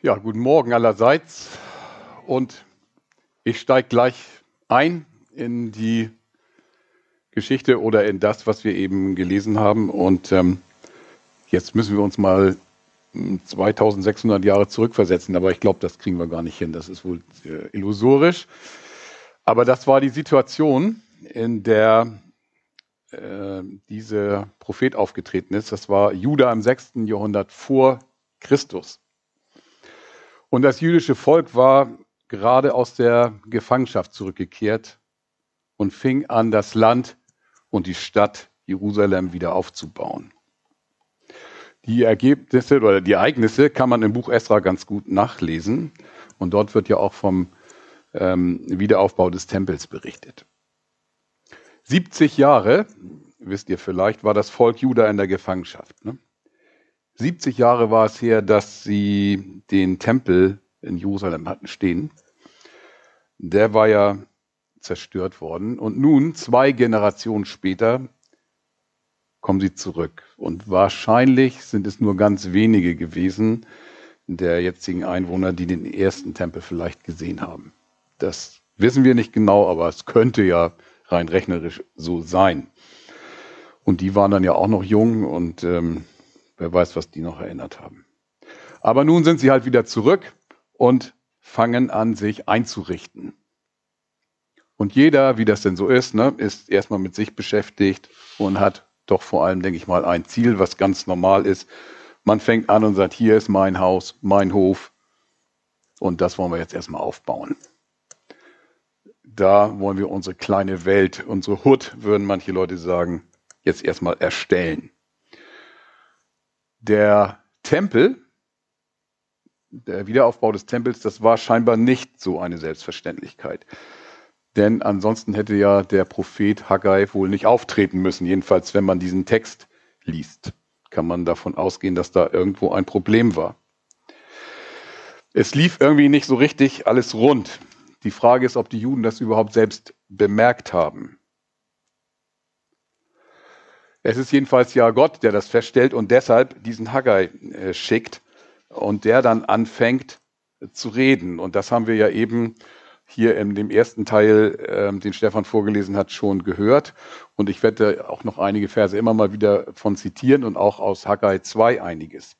Ja, guten Morgen allerseits. Und ich steige gleich ein in die Geschichte oder in das, was wir eben gelesen haben. Und ähm, jetzt müssen wir uns mal 2600 hm, Jahre zurückversetzen. Aber ich glaube, das kriegen wir gar nicht hin. Das ist wohl äh, illusorisch. Aber das war die Situation, in der äh, dieser Prophet aufgetreten ist. Das war Juda im 6. Jahrhundert vor Christus. Und das jüdische Volk war gerade aus der Gefangenschaft zurückgekehrt und fing an, das Land und die Stadt Jerusalem wieder aufzubauen. Die Ergebnisse oder die Ereignisse kann man im Buch Esra ganz gut nachlesen. Und dort wird ja auch vom ähm, Wiederaufbau des Tempels berichtet. 70 Jahre, wisst ihr vielleicht, war das Volk Juda in der Gefangenschaft. Ne? 70 Jahre war es her, dass sie den Tempel in Jerusalem hatten stehen. Der war ja zerstört worden. Und nun, zwei Generationen später, kommen sie zurück. Und wahrscheinlich sind es nur ganz wenige gewesen der jetzigen Einwohner, die den ersten Tempel vielleicht gesehen haben. Das wissen wir nicht genau, aber es könnte ja rein rechnerisch so sein. Und die waren dann ja auch noch jung und ähm, Wer weiß, was die noch erinnert haben. Aber nun sind sie halt wieder zurück und fangen an, sich einzurichten. Und jeder, wie das denn so ist, ne, ist erstmal mit sich beschäftigt und hat doch vor allem, denke ich mal, ein Ziel, was ganz normal ist. Man fängt an und sagt, hier ist mein Haus, mein Hof und das wollen wir jetzt erstmal aufbauen. Da wollen wir unsere kleine Welt, unsere Hut, würden manche Leute sagen, jetzt erstmal erstellen. Der Tempel, der Wiederaufbau des Tempels, das war scheinbar nicht so eine Selbstverständlichkeit. Denn ansonsten hätte ja der Prophet Haggai wohl nicht auftreten müssen. Jedenfalls, wenn man diesen Text liest, kann man davon ausgehen, dass da irgendwo ein Problem war. Es lief irgendwie nicht so richtig alles rund. Die Frage ist, ob die Juden das überhaupt selbst bemerkt haben. Es ist jedenfalls ja Gott, der das feststellt und deshalb diesen Haggai äh, schickt und der dann anfängt äh, zu reden. Und das haben wir ja eben hier in dem ersten Teil, äh, den Stefan vorgelesen hat, schon gehört. Und ich werde auch noch einige Verse immer mal wieder von zitieren und auch aus Haggai 2 einiges.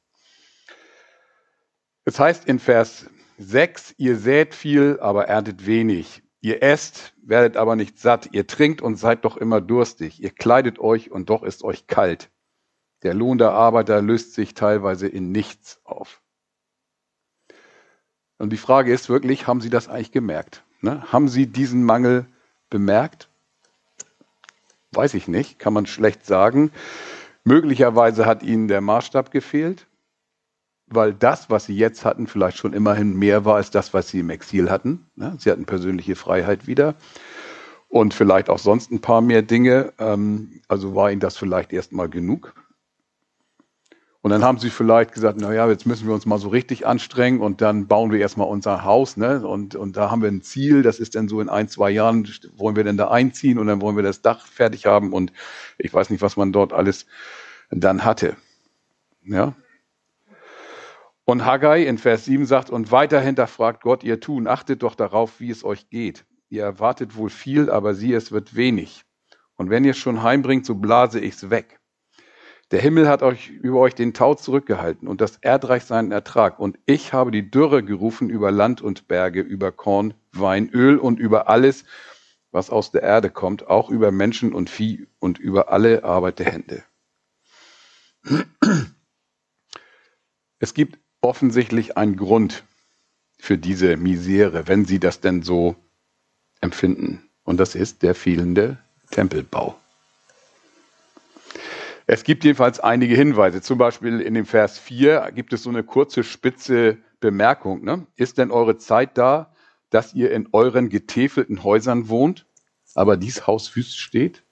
Es heißt in Vers 6, ihr sät viel, aber erntet wenig. Ihr esst, werdet aber nicht satt, ihr trinkt und seid doch immer durstig, ihr kleidet euch und doch ist euch kalt. Der Lohn der Arbeiter löst sich teilweise in nichts auf. Und die Frage ist wirklich, haben Sie das eigentlich gemerkt? Ne? Haben Sie diesen Mangel bemerkt? Weiß ich nicht, kann man schlecht sagen. Möglicherweise hat Ihnen der Maßstab gefehlt weil das, was sie jetzt hatten, vielleicht schon immerhin mehr war als das, was sie im Exil hatten. Sie hatten persönliche Freiheit wieder und vielleicht auch sonst ein paar mehr Dinge. Ähm, also war ihnen das vielleicht erstmal genug. Und dann haben sie vielleicht gesagt, na ja, jetzt müssen wir uns mal so richtig anstrengen und dann bauen wir erstmal unser Haus, ne? Und, und da haben wir ein Ziel, das ist dann so in ein, zwei Jahren, wollen wir denn da einziehen und dann wollen wir das Dach fertig haben und ich weiß nicht, was man dort alles dann hatte. Ja, und Haggai in Vers 7 sagt, und weiter hinterfragt Gott ihr Tun, achtet doch darauf, wie es euch geht. Ihr erwartet wohl viel, aber sieh, es wird wenig. Und wenn ihr es schon heimbringt, so blase ich's weg. Der Himmel hat euch über euch den Tau zurückgehalten und das Erdreich seinen Ertrag. Und ich habe die Dürre gerufen über Land und Berge, über Korn, Wein, Öl und über alles, was aus der Erde kommt, auch über Menschen und Vieh und über alle Arbeit der Hände. Es gibt offensichtlich ein Grund für diese Misere, wenn Sie das denn so empfinden. Und das ist der fehlende Tempelbau. Es gibt jedenfalls einige Hinweise. Zum Beispiel in dem Vers 4 gibt es so eine kurze, spitze Bemerkung. Ne? Ist denn eure Zeit da, dass ihr in euren getäfelten Häusern wohnt, aber dies Haus wüst steht?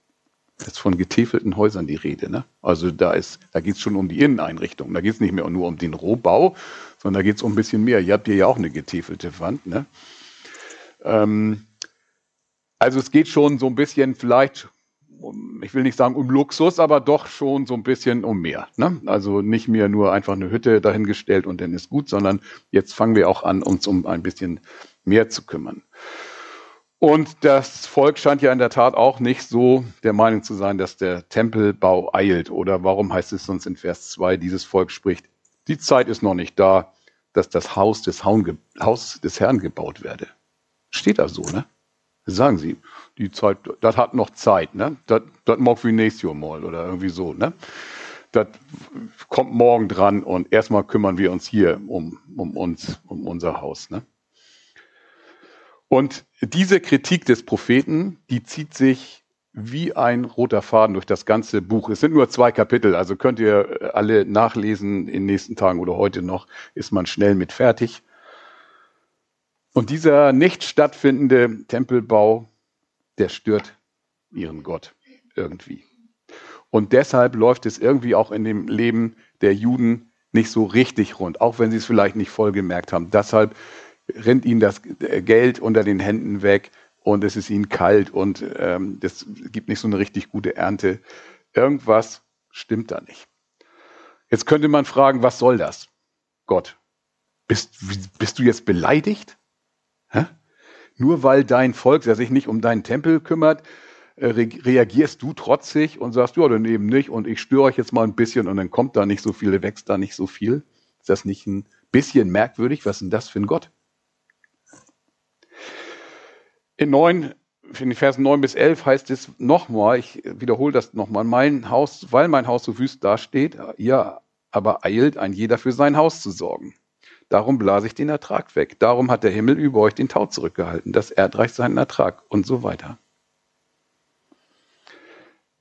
Ist von getäfelten Häusern die Rede. Ne? Also da, ist, da geht es schon um die Inneneinrichtung. Da geht es nicht mehr nur um den Rohbau, sondern da geht es um ein bisschen mehr. Ihr habt hier ja auch eine getäfelte Wand. Ne? Ähm, also es geht schon so ein bisschen vielleicht um, ich will nicht sagen um Luxus, aber doch schon so ein bisschen um mehr. Ne? Also nicht mehr nur einfach eine Hütte dahingestellt und dann ist gut, sondern jetzt fangen wir auch an, uns um ein bisschen mehr zu kümmern. Und das Volk scheint ja in der Tat auch nicht so der Meinung zu sein, dass der Tempelbau eilt. Oder warum heißt es sonst in Vers 2, dieses Volk spricht, die Zeit ist noch nicht da, dass das Haus des, Haus des Herrn gebaut werde. Steht da so, ne? Sagen sie, die Zeit, das hat noch Zeit, ne? Das, das mag wie nächstes Jahr mal oder irgendwie so, ne? Das kommt morgen dran und erstmal kümmern wir uns hier um, um uns, um unser Haus, ne? Und diese Kritik des Propheten, die zieht sich wie ein roter Faden durch das ganze Buch. Es sind nur zwei Kapitel, also könnt ihr alle nachlesen in den nächsten Tagen oder heute noch, ist man schnell mit fertig. Und dieser nicht stattfindende Tempelbau, der stört ihren Gott irgendwie. Und deshalb läuft es irgendwie auch in dem Leben der Juden nicht so richtig rund, auch wenn sie es vielleicht nicht voll gemerkt haben. Deshalb rennt ihnen das Geld unter den Händen weg und es ist ihnen kalt und ähm, das gibt nicht so eine richtig gute Ernte. Irgendwas stimmt da nicht. Jetzt könnte man fragen, was soll das? Gott, bist, bist du jetzt beleidigt? Hä? Nur weil dein Volk der sich nicht um deinen Tempel kümmert, äh, re reagierst du trotzig und sagst, ja, dann eben nicht und ich störe euch jetzt mal ein bisschen und dann kommt da nicht so viel, wächst da nicht so viel. Ist das nicht ein bisschen merkwürdig? Was ist denn das für ein Gott? In 9, in den Versen 9 bis 11 heißt es nochmal, ich wiederhole das nochmal, mein Haus, weil mein Haus so wüst dasteht, ihr aber eilt, ein jeder für sein Haus zu sorgen. Darum blase ich den Ertrag weg. Darum hat der Himmel über euch den Tau zurückgehalten, das Erdreich seinen Ertrag und so weiter.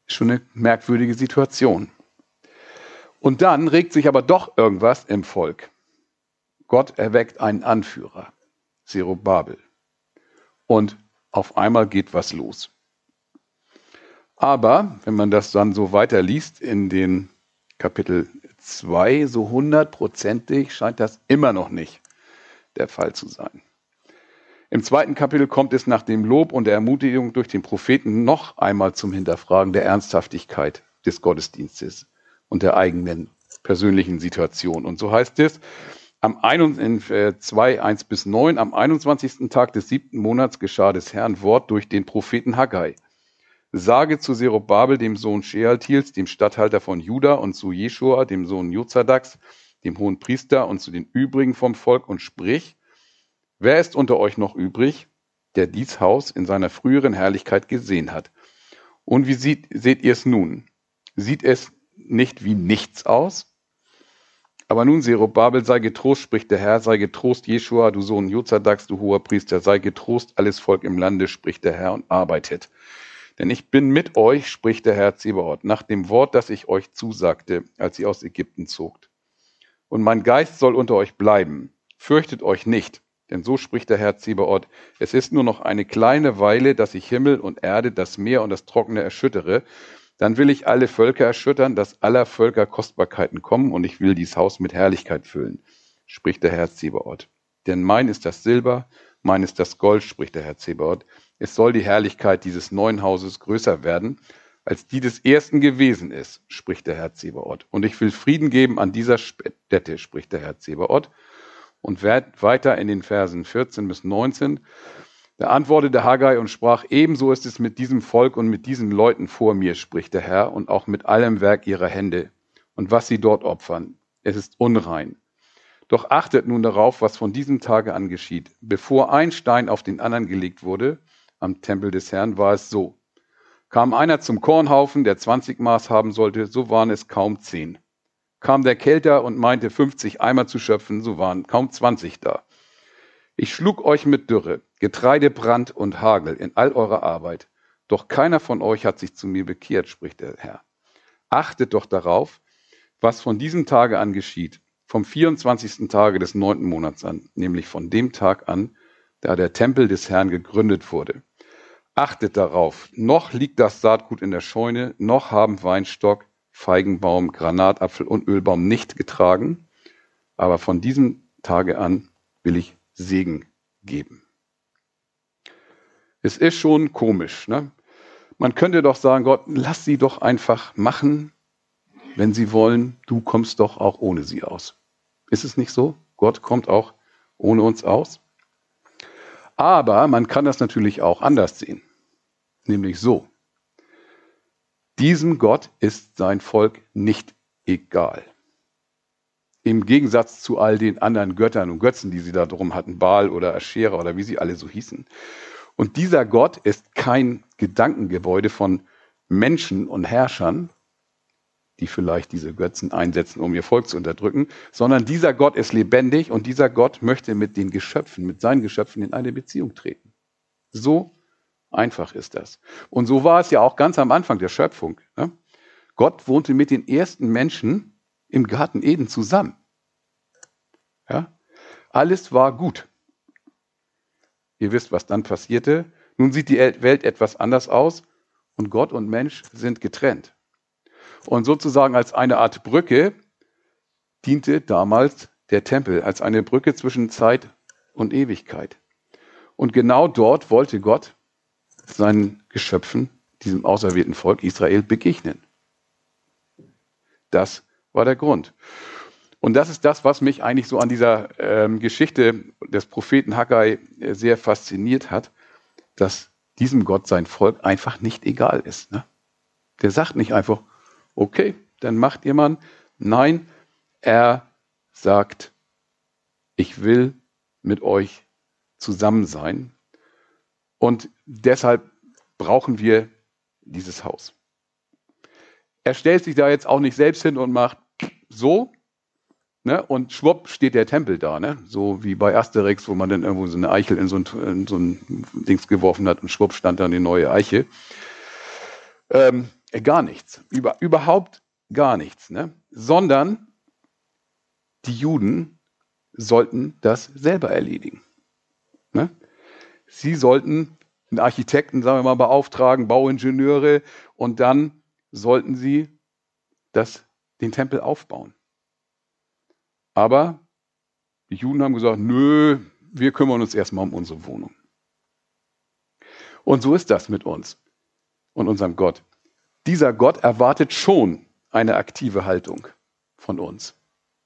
Schon eine merkwürdige Situation. Und dann regt sich aber doch irgendwas im Volk. Gott erweckt einen Anführer, Zerubabel. Und auf einmal geht was los. Aber wenn man das dann so weiterliest in den Kapitel 2, so hundertprozentig scheint das immer noch nicht der Fall zu sein. Im zweiten Kapitel kommt es nach dem Lob und der Ermutigung durch den Propheten noch einmal zum Hinterfragen der Ernsthaftigkeit des Gottesdienstes und der eigenen persönlichen Situation. Und so heißt es, am in 2, 1 äh, bis 9, am 21. Tag des siebten Monats geschah des Herrn Wort durch den Propheten Haggai. Sage zu Zerubabel, dem Sohn Shealtiels, dem Statthalter von Juda, und zu Jeschua, dem Sohn Jozadaks, dem hohen Priester, und zu den übrigen vom Volk, und sprich, wer ist unter euch noch übrig, der dies Haus in seiner früheren Herrlichkeit gesehen hat? Und wie sieht, seht ihr es nun? Sieht es nicht wie nichts aus? Aber nun, Zerubabel, sei getrost, spricht der Herr, sei getrost, Jeschua, du Sohn Jozadaks, du hoher Priester, sei getrost, alles Volk im Lande, spricht der Herr und arbeitet. Denn ich bin mit euch, spricht der Herr Zebaoth, nach dem Wort, das ich euch zusagte, als ihr aus Ägypten zogt. Und mein Geist soll unter euch bleiben. Fürchtet euch nicht, denn so spricht der Herr Zebaoth, es ist nur noch eine kleine Weile, dass ich Himmel und Erde, das Meer und das Trockene erschüttere, dann will ich alle Völker erschüttern, dass aller Völker Kostbarkeiten kommen, und ich will dies Haus mit Herrlichkeit füllen, spricht der Herr Zebaoth. Denn mein ist das Silber, mein ist das Gold, spricht der Herr Zebaoth. Es soll die Herrlichkeit dieses neuen Hauses größer werden, als die des ersten gewesen ist, spricht der Herr Zebaoth. Und ich will Frieden geben an dieser Stätte, spricht der Herr Zebaoth. Und weiter in den Versen 14 bis 19 da antwortete Haggai und sprach, ebenso ist es mit diesem Volk und mit diesen Leuten vor mir, spricht der Herr, und auch mit allem Werk ihrer Hände und was sie dort opfern. Es ist unrein. Doch achtet nun darauf, was von diesem Tage an geschieht. Bevor ein Stein auf den anderen gelegt wurde, am Tempel des Herrn, war es so. Kam einer zum Kornhaufen, der 20 Maß haben sollte, so waren es kaum zehn. Kam der Kälter und meinte 50 Eimer zu schöpfen, so waren kaum 20 da. Ich schlug euch mit Dürre, Getreidebrand und Hagel in all eurer Arbeit. Doch keiner von euch hat sich zu mir bekehrt, spricht der Herr. Achtet doch darauf, was von diesem Tage an geschieht, vom 24. Tage des neunten Monats an, nämlich von dem Tag an, da der Tempel des Herrn gegründet wurde. Achtet darauf, noch liegt das Saatgut in der Scheune, noch haben Weinstock, Feigenbaum, Granatapfel und Ölbaum nicht getragen, aber von diesem Tage an will ich Segen geben. Es ist schon komisch. Ne? Man könnte doch sagen, Gott, lass sie doch einfach machen, wenn sie wollen. Du kommst doch auch ohne sie aus. Ist es nicht so? Gott kommt auch ohne uns aus. Aber man kann das natürlich auch anders sehen. Nämlich so. Diesem Gott ist sein Volk nicht egal. Im Gegensatz zu all den anderen Göttern und Götzen, die sie da drum hatten, Baal oder Aschera oder wie sie alle so hießen. Und dieser Gott ist kein Gedankengebäude von Menschen und Herrschern, die vielleicht diese Götzen einsetzen, um ihr Volk zu unterdrücken, sondern dieser Gott ist lebendig und dieser Gott möchte mit den Geschöpfen, mit seinen Geschöpfen in eine Beziehung treten. So einfach ist das. Und so war es ja auch ganz am Anfang der Schöpfung. Ne? Gott wohnte mit den ersten Menschen im Garten Eden zusammen. Ja? Alles war gut. Ihr wisst, was dann passierte. Nun sieht die Welt etwas anders aus und Gott und Mensch sind getrennt. Und sozusagen als eine Art Brücke diente damals der Tempel, als eine Brücke zwischen Zeit und Ewigkeit. Und genau dort wollte Gott seinen Geschöpfen, diesem auserwählten Volk Israel, begegnen. Das war der Grund. Und das ist das, was mich eigentlich so an dieser ähm, Geschichte des Propheten Haggai äh, sehr fasziniert hat, dass diesem Gott sein Volk einfach nicht egal ist. Ne? Der sagt nicht einfach, okay, dann macht ihr mal. Nein, er sagt, ich will mit euch zusammen sein. Und deshalb brauchen wir dieses Haus. Er stellt sich da jetzt auch nicht selbst hin und macht so, Ne? Und schwupp steht der Tempel da, ne? so wie bei Asterix, wo man dann irgendwo so eine Eichel in so ein, in so ein Dings geworfen hat und schwupp stand dann die neue Eiche. Ähm, gar nichts, Über, überhaupt gar nichts, ne? sondern die Juden sollten das selber erledigen. Ne? Sie sollten einen Architekten, sagen wir mal, beauftragen, Bauingenieure und dann sollten sie das, den Tempel aufbauen. Aber die Juden haben gesagt, nö, wir kümmern uns erstmal um unsere Wohnung. Und so ist das mit uns und unserem Gott. Dieser Gott erwartet schon eine aktive Haltung von uns,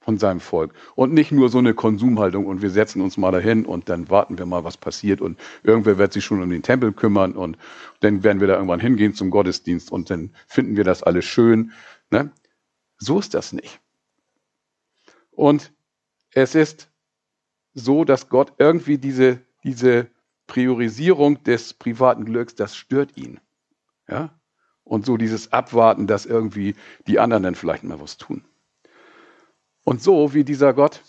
von seinem Volk. Und nicht nur so eine Konsumhaltung und wir setzen uns mal dahin und dann warten wir mal, was passiert und irgendwer wird sich schon um den Tempel kümmern und dann werden wir da irgendwann hingehen zum Gottesdienst und dann finden wir das alles schön. Ne? So ist das nicht. Und es ist so, dass Gott irgendwie diese, diese Priorisierung des privaten Glücks, das stört ihn. Ja? Und so dieses Abwarten, dass irgendwie die anderen dann vielleicht mal was tun. Und so wie dieser Gott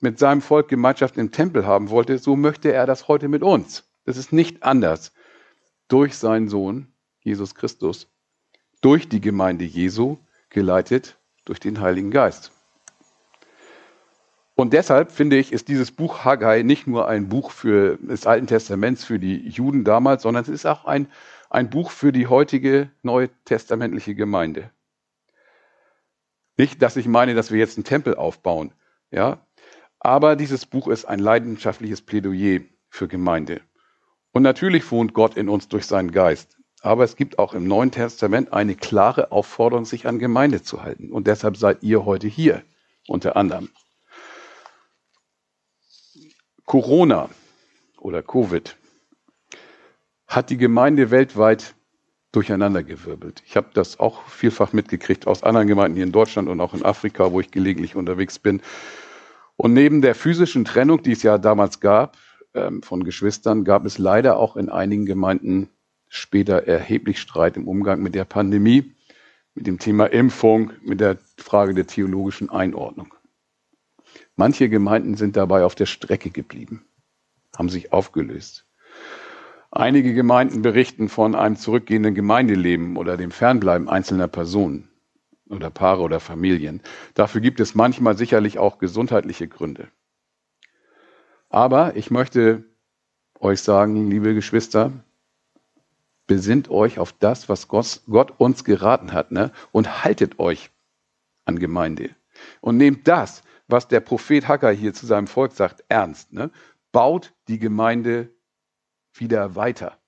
mit seinem Volk Gemeinschaft im Tempel haben wollte, so möchte er das heute mit uns. Das ist nicht anders. Durch seinen Sohn, Jesus Christus, durch die Gemeinde Jesu, geleitet durch den Heiligen Geist. Und deshalb finde ich, ist dieses Buch Haggai nicht nur ein Buch für des Alten Testaments für die Juden damals, sondern es ist auch ein, ein Buch für die heutige neutestamentliche Gemeinde. Nicht, dass ich meine, dass wir jetzt einen Tempel aufbauen, ja, aber dieses Buch ist ein leidenschaftliches Plädoyer für Gemeinde. Und natürlich wohnt Gott in uns durch seinen Geist. Aber es gibt auch im Neuen Testament eine klare Aufforderung, sich an Gemeinde zu halten. Und deshalb seid ihr heute hier, unter anderem. Corona oder Covid hat die Gemeinde weltweit durcheinandergewirbelt. Ich habe das auch vielfach mitgekriegt aus anderen Gemeinden hier in Deutschland und auch in Afrika, wo ich gelegentlich unterwegs bin. Und neben der physischen Trennung, die es ja damals gab ähm, von Geschwistern, gab es leider auch in einigen Gemeinden später erheblich Streit im Umgang mit der Pandemie, mit dem Thema Impfung, mit der Frage der theologischen Einordnung. Manche Gemeinden sind dabei auf der Strecke geblieben, haben sich aufgelöst. Einige Gemeinden berichten von einem zurückgehenden Gemeindeleben oder dem Fernbleiben einzelner Personen oder Paare oder Familien. Dafür gibt es manchmal sicherlich auch gesundheitliche Gründe. Aber ich möchte euch sagen, liebe Geschwister, besinnt euch auf das, was Gott uns geraten hat, ne? und haltet euch an Gemeinde. Und nehmt das, was der Prophet Haggai hier zu seinem Volk sagt, ernst. Ne? Baut die Gemeinde wieder weiter.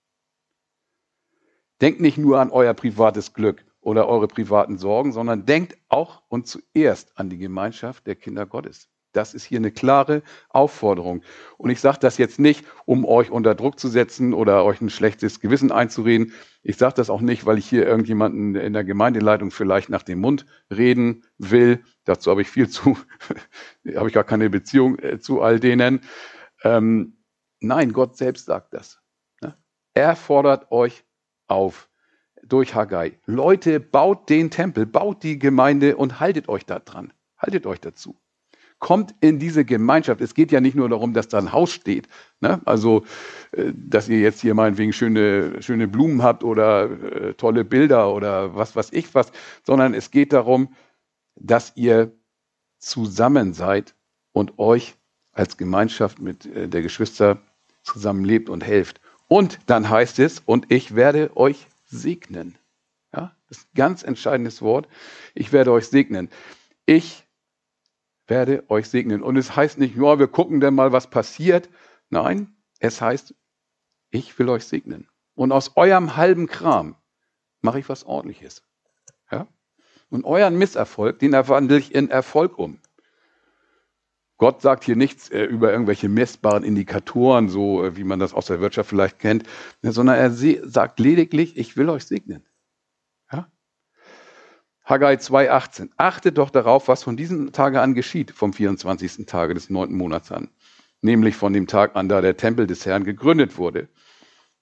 Denkt nicht nur an euer privates Glück oder eure privaten Sorgen, sondern denkt auch und zuerst an die Gemeinschaft der Kinder Gottes. Das ist hier eine klare Aufforderung. Und ich sage das jetzt nicht, um euch unter Druck zu setzen oder euch ein schlechtes Gewissen einzureden. Ich sage das auch nicht, weil ich hier irgendjemanden in der Gemeindeleitung vielleicht nach dem Mund reden will. Dazu habe ich viel zu, habe ich gar keine Beziehung äh, zu all denen. Ähm, nein, Gott selbst sagt das. Ne? Er fordert euch auf durch Haggai. Leute, baut den Tempel, baut die Gemeinde und haltet euch da dran. Haltet euch dazu kommt in diese Gemeinschaft. Es geht ja nicht nur darum, dass da ein Haus steht. Ne? Also, äh, dass ihr jetzt hier meinetwegen schöne, schöne Blumen habt oder äh, tolle Bilder oder was weiß ich was, sondern es geht darum, dass ihr zusammen seid und euch als Gemeinschaft mit äh, der Geschwister zusammenlebt und helft. Und dann heißt es, und ich werde euch segnen. Ja, das ist ein ganz entscheidendes Wort. Ich werde euch segnen. Ich werde euch segnen. Und es heißt nicht, ja, wir gucken dann mal, was passiert. Nein, es heißt, ich will euch segnen. Und aus eurem halben Kram mache ich was ordentliches. Ja? Und euren Misserfolg, den erwandle ich in Erfolg um. Gott sagt hier nichts äh, über irgendwelche messbaren Indikatoren, so äh, wie man das aus der Wirtschaft vielleicht kennt, sondern er sagt lediglich, ich will euch segnen. Haggai 2,18. Achtet doch darauf, was von diesem Tage an geschieht, vom 24. Tage des neunten Monats an. Nämlich von dem Tag an, da der Tempel des Herrn gegründet wurde.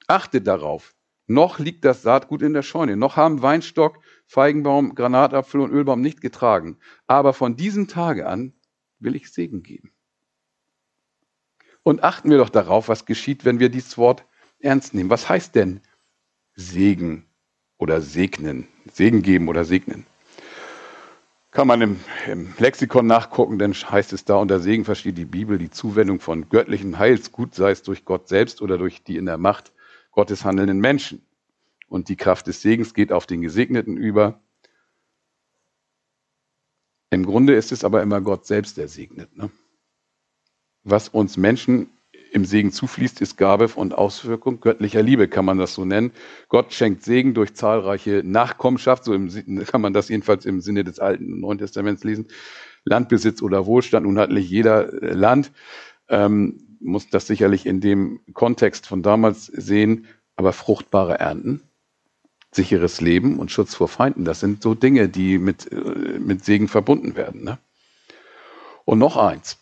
Achtet darauf. Noch liegt das Saatgut in der Scheune. Noch haben Weinstock, Feigenbaum, Granatapfel und Ölbaum nicht getragen. Aber von diesem Tage an will ich Segen geben. Und achten wir doch darauf, was geschieht, wenn wir dieses Wort ernst nehmen. Was heißt denn Segen oder segnen? Segen geben oder segnen? Kann man im, im, Lexikon nachgucken, denn heißt es da, unter Segen versteht die Bibel die Zuwendung von göttlichem Heilsgut, sei es durch Gott selbst oder durch die in der Macht Gottes handelnden Menschen. Und die Kraft des Segens geht auf den Gesegneten über. Im Grunde ist es aber immer Gott selbst, der segnet. Ne? Was uns Menschen im Segen zufließt, ist Gabe und Auswirkung göttlicher Liebe, kann man das so nennen. Gott schenkt Segen durch zahlreiche Nachkommenschaft, so im, kann man das jedenfalls im Sinne des Alten und Neuen Testaments lesen. Landbesitz oder Wohlstand, nun hat nicht jeder äh, Land, ähm, muss das sicherlich in dem Kontext von damals sehen, aber fruchtbare Ernten, sicheres Leben und Schutz vor Feinden, das sind so Dinge, die mit, äh, mit Segen verbunden werden. Ne? Und noch eins.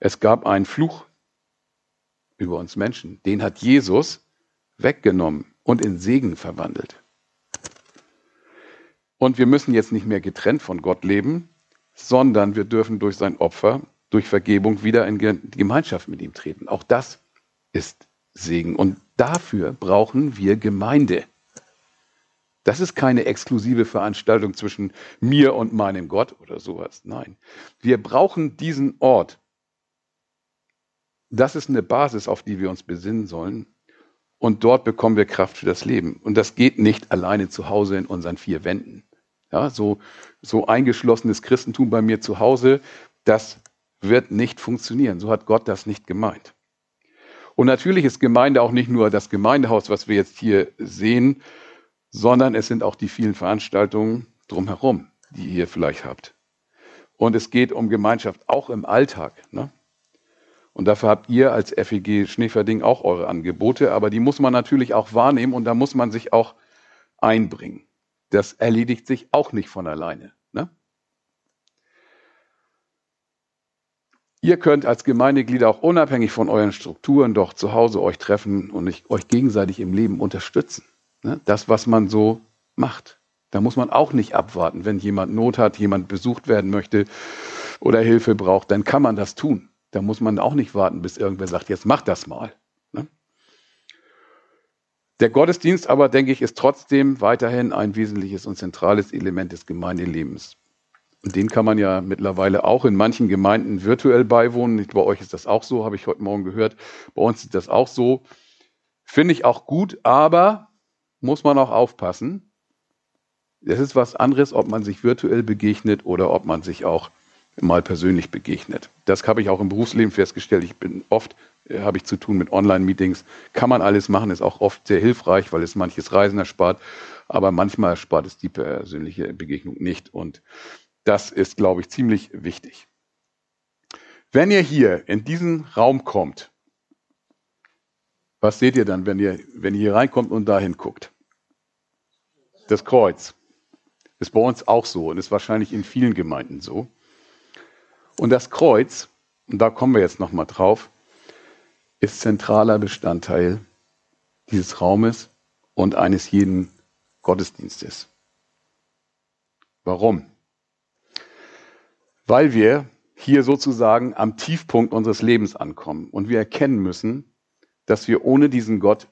Es gab einen Fluch über uns Menschen, den hat Jesus weggenommen und in Segen verwandelt. Und wir müssen jetzt nicht mehr getrennt von Gott leben, sondern wir dürfen durch sein Opfer, durch Vergebung wieder in Gemeinschaft mit ihm treten. Auch das ist Segen. Und dafür brauchen wir Gemeinde. Das ist keine exklusive Veranstaltung zwischen mir und meinem Gott oder sowas. Nein, wir brauchen diesen Ort, das ist eine Basis, auf die wir uns besinnen sollen. Und dort bekommen wir Kraft für das Leben. Und das geht nicht alleine zu Hause in unseren vier Wänden. Ja, so, so eingeschlossenes Christentum bei mir zu Hause, das wird nicht funktionieren. So hat Gott das nicht gemeint. Und natürlich ist Gemeinde auch nicht nur das Gemeindehaus, was wir jetzt hier sehen, sondern es sind auch die vielen Veranstaltungen drumherum, die ihr vielleicht habt. Und es geht um Gemeinschaft auch im Alltag. Ne? Und dafür habt ihr als FEG Schneeferding auch eure Angebote, aber die muss man natürlich auch wahrnehmen und da muss man sich auch einbringen. Das erledigt sich auch nicht von alleine. Ne? Ihr könnt als Gemeindeglieder auch unabhängig von euren Strukturen doch zu Hause euch treffen und euch gegenseitig im Leben unterstützen. Ne? Das, was man so macht. Da muss man auch nicht abwarten. Wenn jemand Not hat, jemand besucht werden möchte oder Hilfe braucht, dann kann man das tun. Da muss man auch nicht warten, bis irgendwer sagt, jetzt mach das mal. Ne? Der Gottesdienst aber, denke ich, ist trotzdem weiterhin ein wesentliches und zentrales Element des Gemeindelebens. Und den kann man ja mittlerweile auch in manchen Gemeinden virtuell beiwohnen. Bei euch ist das auch so, habe ich heute Morgen gehört. Bei uns ist das auch so. Finde ich auch gut, aber muss man auch aufpassen. Es ist was anderes, ob man sich virtuell begegnet oder ob man sich auch mal persönlich begegnet. Das habe ich auch im Berufsleben festgestellt. Ich bin oft, äh, habe ich zu tun mit Online-Meetings. Kann man alles machen, ist auch oft sehr hilfreich, weil es manches Reisen erspart. Aber manchmal erspart es die persönliche Begegnung nicht. Und das ist, glaube ich, ziemlich wichtig. Wenn ihr hier in diesen Raum kommt, was seht ihr dann, wenn ihr, wenn ihr hier reinkommt und dahin guckt? Das Kreuz. Ist bei uns auch so und ist wahrscheinlich in vielen Gemeinden so. Und das Kreuz, und da kommen wir jetzt nochmal drauf, ist zentraler Bestandteil dieses Raumes und eines jeden Gottesdienstes. Warum? Weil wir hier sozusagen am Tiefpunkt unseres Lebens ankommen und wir erkennen müssen, dass wir ohne diesen Gott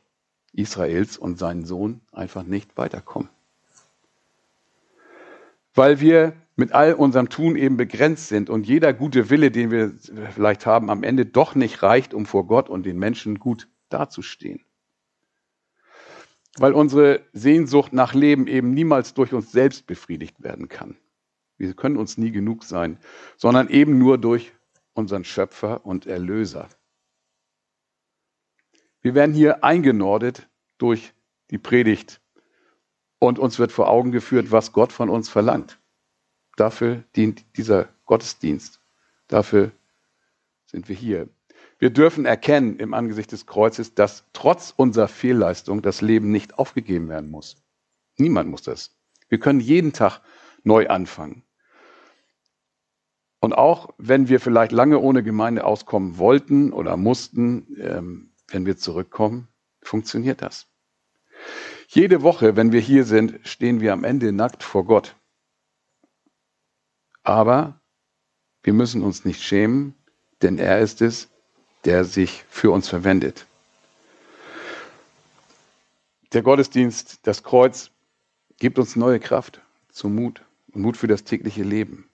Israels und seinen Sohn einfach nicht weiterkommen. Weil wir mit all unserem Tun eben begrenzt sind und jeder gute Wille, den wir vielleicht haben, am Ende doch nicht reicht, um vor Gott und den Menschen gut dazustehen. Weil unsere Sehnsucht nach Leben eben niemals durch uns selbst befriedigt werden kann. Wir können uns nie genug sein, sondern eben nur durch unseren Schöpfer und Erlöser. Wir werden hier eingenordet durch die Predigt und uns wird vor Augen geführt, was Gott von uns verlangt. Dafür dient dieser Gottesdienst. Dafür sind wir hier. Wir dürfen erkennen im Angesicht des Kreuzes, dass trotz unserer Fehlleistung das Leben nicht aufgegeben werden muss. Niemand muss das. Wir können jeden Tag neu anfangen. Und auch wenn wir vielleicht lange ohne Gemeinde auskommen wollten oder mussten, ähm, wenn wir zurückkommen, funktioniert das. Jede Woche, wenn wir hier sind, stehen wir am Ende nackt vor Gott. Aber wir müssen uns nicht schämen, denn er ist es, der sich für uns verwendet. Der Gottesdienst, das Kreuz, gibt uns neue Kraft zum Mut und Mut für das tägliche Leben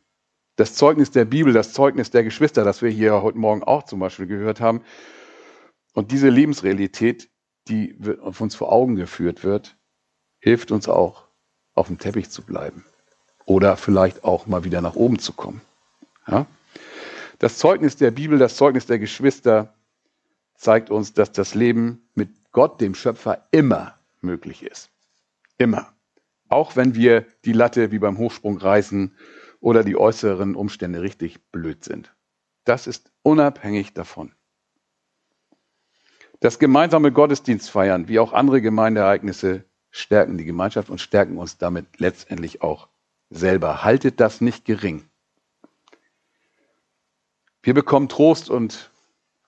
das Zeugnis der Bibel, das Zeugnis der Geschwister, das wir hier heute Morgen auch zum Beispiel gehört haben. Und diese Lebensrealität, die auf uns vor Augen geführt wird, hilft uns auch, auf dem Teppich zu bleiben. Oder vielleicht auch mal wieder nach oben zu kommen. Ja? Das Zeugnis der Bibel, das Zeugnis der Geschwister zeigt uns, dass das Leben mit Gott, dem Schöpfer, immer möglich ist. Immer. Auch wenn wir die Latte wie beim Hochsprung reißen oder die äußeren Umstände richtig blöd sind. Das ist unabhängig davon. Das gemeinsame Gottesdienstfeiern, wie auch andere Gemeindeereignisse, stärken die Gemeinschaft und stärken uns damit letztendlich auch selber. Haltet das nicht gering. Wir bekommen Trost und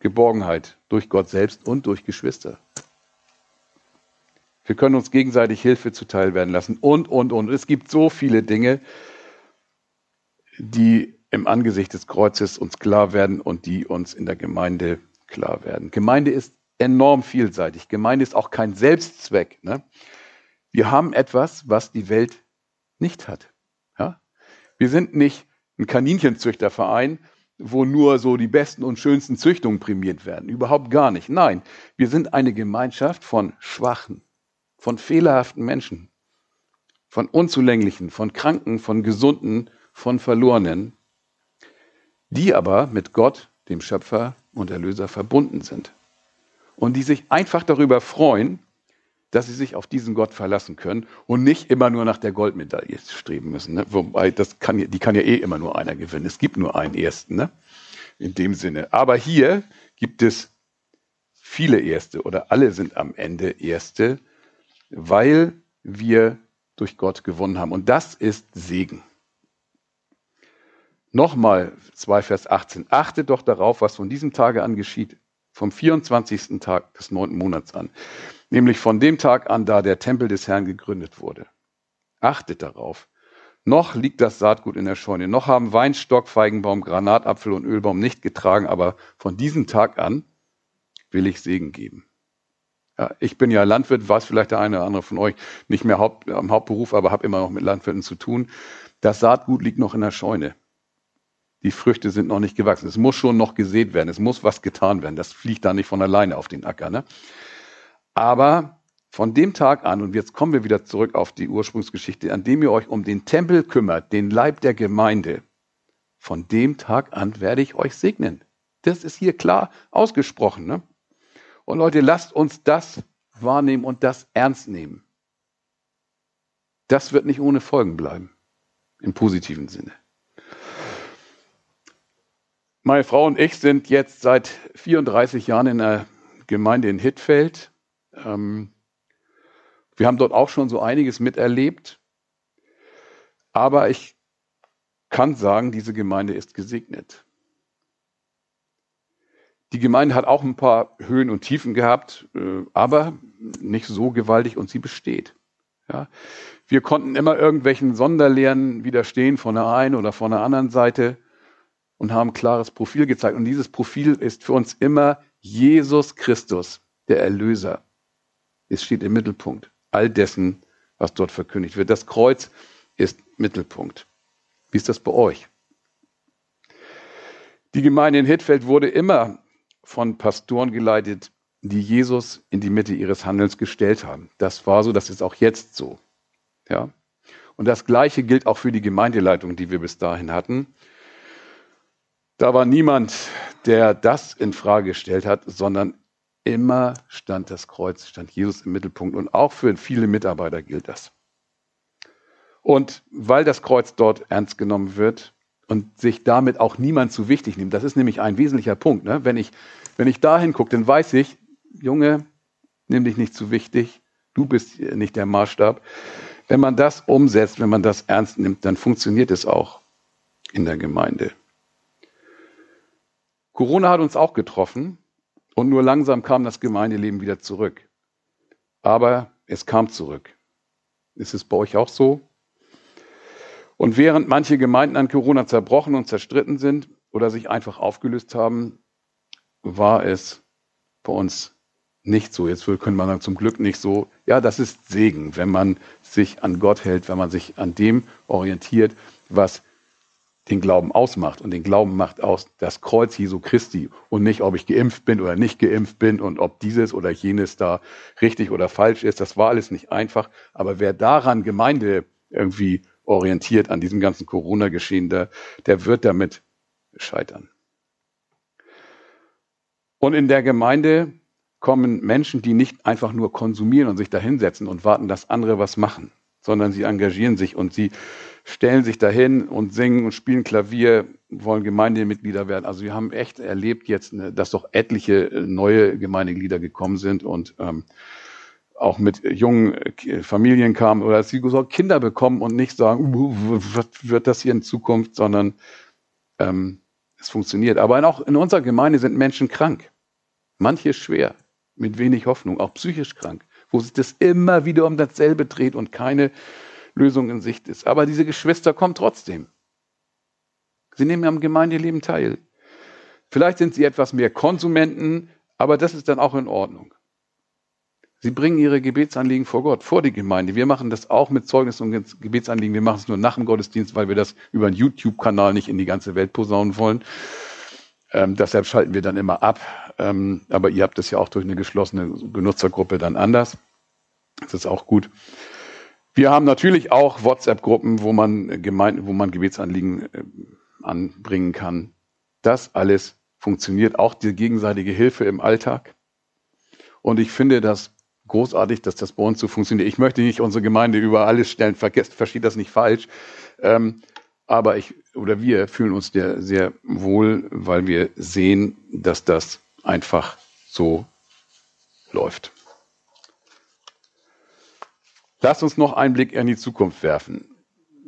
Geborgenheit durch Gott selbst und durch Geschwister. Wir können uns gegenseitig Hilfe zuteil werden lassen und, und, und. Es gibt so viele Dinge, die im Angesicht des Kreuzes uns klar werden und die uns in der Gemeinde klar werden. Gemeinde ist enorm vielseitig. Gemeinde ist auch kein Selbstzweck. Ne? Wir haben etwas, was die Welt nicht hat. Wir sind nicht ein Kaninchenzüchterverein, wo nur so die besten und schönsten Züchtungen prämiert werden. Überhaupt gar nicht. Nein, wir sind eine Gemeinschaft von Schwachen, von fehlerhaften Menschen, von Unzulänglichen, von Kranken, von Gesunden, von Verlorenen, die aber mit Gott, dem Schöpfer und Erlöser, verbunden sind. Und die sich einfach darüber freuen, dass sie sich auf diesen Gott verlassen können und nicht immer nur nach der Goldmedaille streben müssen. Ne? Wobei, das kann, die kann ja eh immer nur einer gewinnen. Es gibt nur einen Ersten, ne? in dem Sinne. Aber hier gibt es viele Erste oder alle sind am Ende Erste, weil wir durch Gott gewonnen haben. Und das ist Segen. Nochmal 2 Vers 18. Achtet doch darauf, was von diesem Tage an geschieht, vom 24. Tag des neunten Monats an, nämlich von dem Tag an, da der Tempel des Herrn gegründet wurde. Achtet darauf. Noch liegt das Saatgut in der Scheune, noch haben Weinstock, Feigenbaum, Granatapfel und Ölbaum nicht getragen, aber von diesem Tag an will ich Segen geben. Ja, ich bin ja Landwirt, weiß vielleicht der eine oder andere von euch nicht mehr Haupt, am Hauptberuf, aber habe immer noch mit Landwirten zu tun. Das Saatgut liegt noch in der Scheune die Früchte sind noch nicht gewachsen. Es muss schon noch gesät werden. Es muss was getan werden. Das fliegt da nicht von alleine auf den Acker. Ne? Aber von dem Tag an, und jetzt kommen wir wieder zurück auf die Ursprungsgeschichte, an dem ihr euch um den Tempel kümmert, den Leib der Gemeinde, von dem Tag an werde ich euch segnen. Das ist hier klar ausgesprochen. Ne? Und Leute, lasst uns das wahrnehmen und das ernst nehmen. Das wird nicht ohne Folgen bleiben, im positiven Sinne. Meine Frau und ich sind jetzt seit 34 Jahren in der Gemeinde in Hittfeld. Ähm, wir haben dort auch schon so einiges miterlebt. Aber ich kann sagen, diese Gemeinde ist gesegnet. Die Gemeinde hat auch ein paar Höhen und Tiefen gehabt, äh, aber nicht so gewaltig und sie besteht. Ja. Wir konnten immer irgendwelchen Sonderlehren widerstehen von der einen oder von der anderen Seite und haben ein klares Profil gezeigt. Und dieses Profil ist für uns immer Jesus Christus, der Erlöser. Es steht im Mittelpunkt all dessen, was dort verkündigt wird. Das Kreuz ist Mittelpunkt. Wie ist das bei euch? Die Gemeinde in Hittfeld wurde immer von Pastoren geleitet, die Jesus in die Mitte ihres Handelns gestellt haben. Das war so, das ist auch jetzt so. Ja? Und das Gleiche gilt auch für die Gemeindeleitung, die wir bis dahin hatten. Da war niemand, der das in Frage gestellt hat, sondern immer stand das Kreuz, stand Jesus im Mittelpunkt. Und auch für viele Mitarbeiter gilt das. Und weil das Kreuz dort ernst genommen wird und sich damit auch niemand zu wichtig nimmt, das ist nämlich ein wesentlicher Punkt. Ne? Wenn, ich, wenn ich da hingucke, dann weiß ich, Junge, nimm dich nicht zu wichtig, du bist nicht der Maßstab. Wenn man das umsetzt, wenn man das ernst nimmt, dann funktioniert es auch in der Gemeinde. Corona hat uns auch getroffen und nur langsam kam das Gemeindeleben wieder zurück. Aber es kam zurück. Ist es bei euch auch so? Und während manche Gemeinden an Corona zerbrochen und zerstritten sind oder sich einfach aufgelöst haben, war es bei uns nicht so. Jetzt können wir dann zum Glück nicht so. Ja, das ist Segen, wenn man sich an Gott hält, wenn man sich an dem orientiert, was den Glauben ausmacht. Und den Glauben macht aus das Kreuz Jesu Christi und nicht, ob ich geimpft bin oder nicht geimpft bin und ob dieses oder jenes da richtig oder falsch ist. Das war alles nicht einfach. Aber wer daran Gemeinde irgendwie orientiert, an diesem ganzen Corona-Geschehen, der, der wird damit scheitern. Und in der Gemeinde kommen Menschen, die nicht einfach nur konsumieren und sich dahinsetzen und warten, dass andere was machen, sondern sie engagieren sich und sie stellen sich dahin und singen und spielen Klavier, wollen Gemeindemitglieder werden. Also wir haben echt erlebt jetzt, ne, dass doch etliche äh, neue Gemeindeglieder gekommen sind und ähm, auch mit jungen äh, Familien kamen oder dass sie Kinder bekommen und nicht sagen, was wird das hier in Zukunft, sondern ähm, es funktioniert. Aber auch in unserer Gemeinde sind Menschen krank. Manche schwer, mit wenig Hoffnung, auch psychisch krank, wo sich das immer wieder um dasselbe dreht und keine Lösung in Sicht ist. Aber diese Geschwister kommen trotzdem. Sie nehmen am Gemeindeleben teil. Vielleicht sind sie etwas mehr Konsumenten, aber das ist dann auch in Ordnung. Sie bringen ihre Gebetsanliegen vor Gott, vor die Gemeinde. Wir machen das auch mit Zeugnis und Gebetsanliegen. Wir machen es nur nach dem Gottesdienst, weil wir das über einen YouTube-Kanal nicht in die ganze Welt posaunen wollen. Ähm, deshalb schalten wir dann immer ab. Ähm, aber ihr habt das ja auch durch eine geschlossene Benutzergruppe dann anders. Das ist auch gut. Wir haben natürlich auch WhatsApp-Gruppen, wo man Gemeinden, wo man Gebetsanliegen äh, anbringen kann. Das alles funktioniert. Auch die gegenseitige Hilfe im Alltag. Und ich finde das großartig, dass das bei uns so funktioniert. Ich möchte nicht unsere Gemeinde über alles stellen, vergesst, versteht das nicht falsch. Ähm, aber ich oder wir fühlen uns sehr, sehr wohl, weil wir sehen, dass das einfach so läuft. Lass uns noch einen Blick in die Zukunft werfen.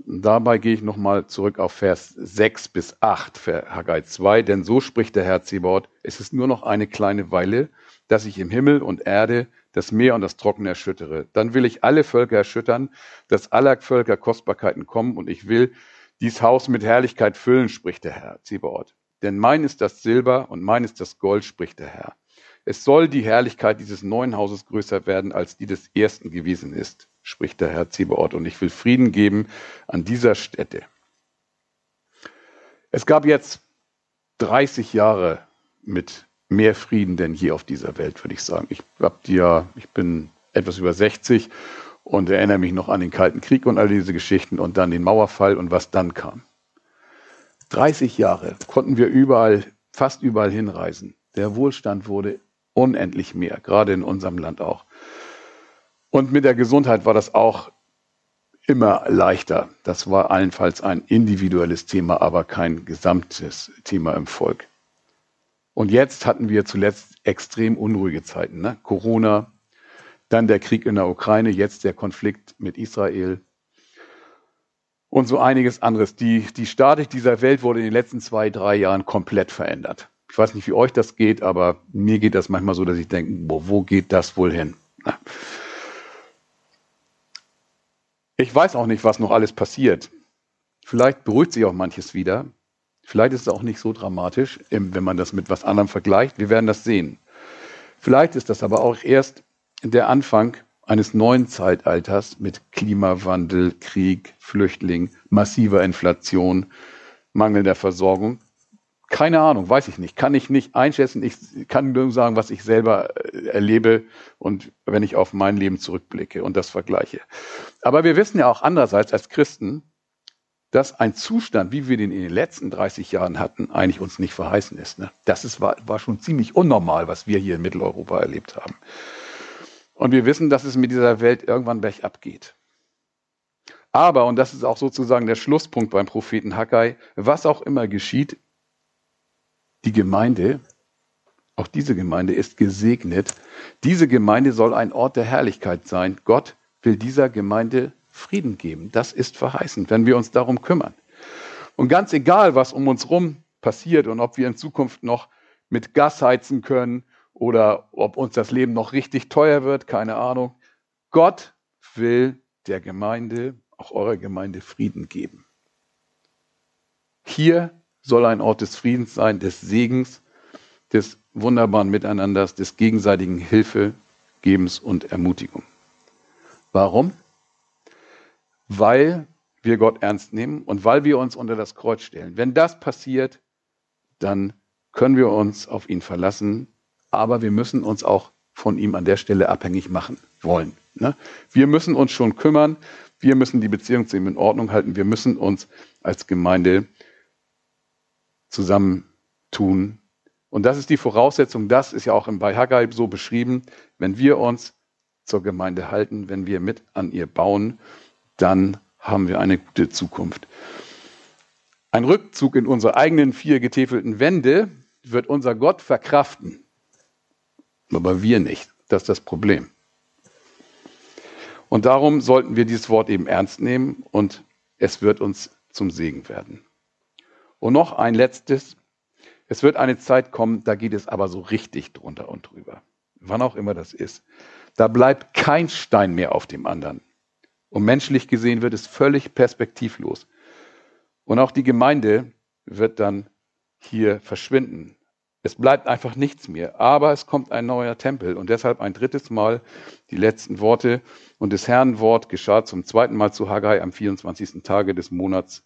Dabei gehe ich nochmal zurück auf Vers 6 bis 8, Haggai 2, denn so spricht der Herr Zebaoth, es ist nur noch eine kleine Weile, dass ich im Himmel und Erde das Meer und das Trockene erschüttere. Dann will ich alle Völker erschüttern, dass aller Völker Kostbarkeiten kommen und ich will dies Haus mit Herrlichkeit füllen, spricht der Herr Zebaoth. Denn mein ist das Silber und mein ist das Gold, spricht der Herr. Es soll die Herrlichkeit dieses neuen Hauses größer werden, als die des ersten gewesen ist spricht der Herr Zebaoth, und ich will Frieden geben an dieser Stätte. Es gab jetzt 30 Jahre mit mehr Frieden denn je auf dieser Welt, würde ich sagen. Ich, hab ja, ich bin etwas über 60 und erinnere mich noch an den Kalten Krieg und all diese Geschichten und dann den Mauerfall und was dann kam. 30 Jahre konnten wir überall, fast überall hinreisen. Der Wohlstand wurde unendlich mehr, gerade in unserem Land auch. Und mit der Gesundheit war das auch immer leichter. Das war allenfalls ein individuelles Thema, aber kein gesamtes Thema im Volk. Und jetzt hatten wir zuletzt extrem unruhige Zeiten. Ne? Corona, dann der Krieg in der Ukraine, jetzt der Konflikt mit Israel und so einiges anderes. Die, die Statik dieser Welt wurde in den letzten zwei, drei Jahren komplett verändert. Ich weiß nicht, wie euch das geht, aber mir geht das manchmal so, dass ich denke, boah, wo geht das wohl hin? Ich weiß auch nicht, was noch alles passiert. Vielleicht beruhigt sich auch manches wieder. Vielleicht ist es auch nicht so dramatisch, wenn man das mit was anderem vergleicht. Wir werden das sehen. Vielleicht ist das aber auch erst der Anfang eines neuen Zeitalters mit Klimawandel, Krieg, Flüchtling, massiver Inflation, mangelnder Versorgung. Keine Ahnung, weiß ich nicht, kann ich nicht einschätzen. Ich kann nur sagen, was ich selber äh, erlebe und wenn ich auf mein Leben zurückblicke und das vergleiche. Aber wir wissen ja auch andererseits als Christen, dass ein Zustand, wie wir den in den letzten 30 Jahren hatten, eigentlich uns nicht verheißen ist. Ne? Das ist, war, war schon ziemlich unnormal, was wir hier in Mitteleuropa erlebt haben. Und wir wissen, dass es mit dieser Welt irgendwann bergab geht. Aber, und das ist auch sozusagen der Schlusspunkt beim Propheten Haggai, was auch immer geschieht, die Gemeinde, auch diese Gemeinde ist gesegnet. Diese Gemeinde soll ein Ort der Herrlichkeit sein. Gott will dieser Gemeinde Frieden geben. Das ist verheißend, wenn wir uns darum kümmern. Und ganz egal, was um uns herum passiert und ob wir in Zukunft noch mit Gas heizen können oder ob uns das Leben noch richtig teuer wird, keine Ahnung. Gott will der Gemeinde, auch eurer Gemeinde, Frieden geben. Hier soll ein Ort des Friedens sein, des Segens, des wunderbaren Miteinanders, des gegenseitigen Hilfegebens und Ermutigung. Warum? Weil wir Gott ernst nehmen und weil wir uns unter das Kreuz stellen. Wenn das passiert, dann können wir uns auf ihn verlassen, aber wir müssen uns auch von ihm an der Stelle abhängig machen wollen. Ne? Wir müssen uns schon kümmern, wir müssen die Beziehung zu ihm in Ordnung halten, wir müssen uns als Gemeinde zusammentun. Und das ist die Voraussetzung, das ist ja auch bei Haggai so beschrieben, wenn wir uns zur Gemeinde halten, wenn wir mit an ihr bauen, dann haben wir eine gute Zukunft. Ein Rückzug in unsere eigenen vier getäfelten Wände wird unser Gott verkraften. Aber wir nicht. Das ist das Problem. Und darum sollten wir dieses Wort eben ernst nehmen und es wird uns zum Segen werden. Und noch ein letztes. Es wird eine Zeit kommen, da geht es aber so richtig drunter und drüber. Wann auch immer das ist. Da bleibt kein Stein mehr auf dem anderen. Und menschlich gesehen wird es völlig perspektivlos. Und auch die Gemeinde wird dann hier verschwinden. Es bleibt einfach nichts mehr. Aber es kommt ein neuer Tempel und deshalb ein drittes Mal die letzten Worte. Und das Herrnwort geschah zum zweiten Mal zu Haggai am 24. Tage des Monats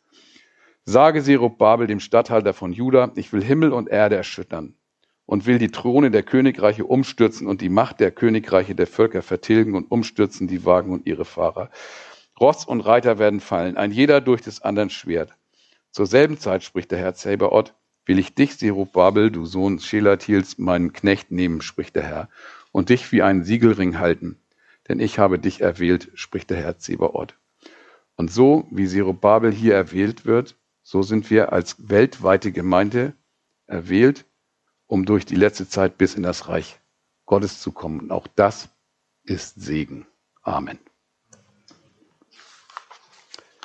Sage Zerubabel, dem Statthalter von Juda, ich will Himmel und Erde erschüttern und will die Throne der Königreiche umstürzen und die Macht der Königreiche der Völker vertilgen und umstürzen die Wagen und ihre Fahrer. Ross und Reiter werden fallen, ein jeder durch des anderen Schwert. Zur selben Zeit, spricht der Herr Zebaoth, will ich dich, Zerubabel, du Sohn Schelatils, meinen Knecht nehmen, spricht der Herr, und dich wie einen Siegelring halten, denn ich habe dich erwählt, spricht der Herr Zebaoth. Und so, wie Zerubabel hier erwählt wird, so sind wir als weltweite Gemeinde erwählt, um durch die letzte Zeit bis in das Reich Gottes zu kommen. Und auch das ist Segen. Amen.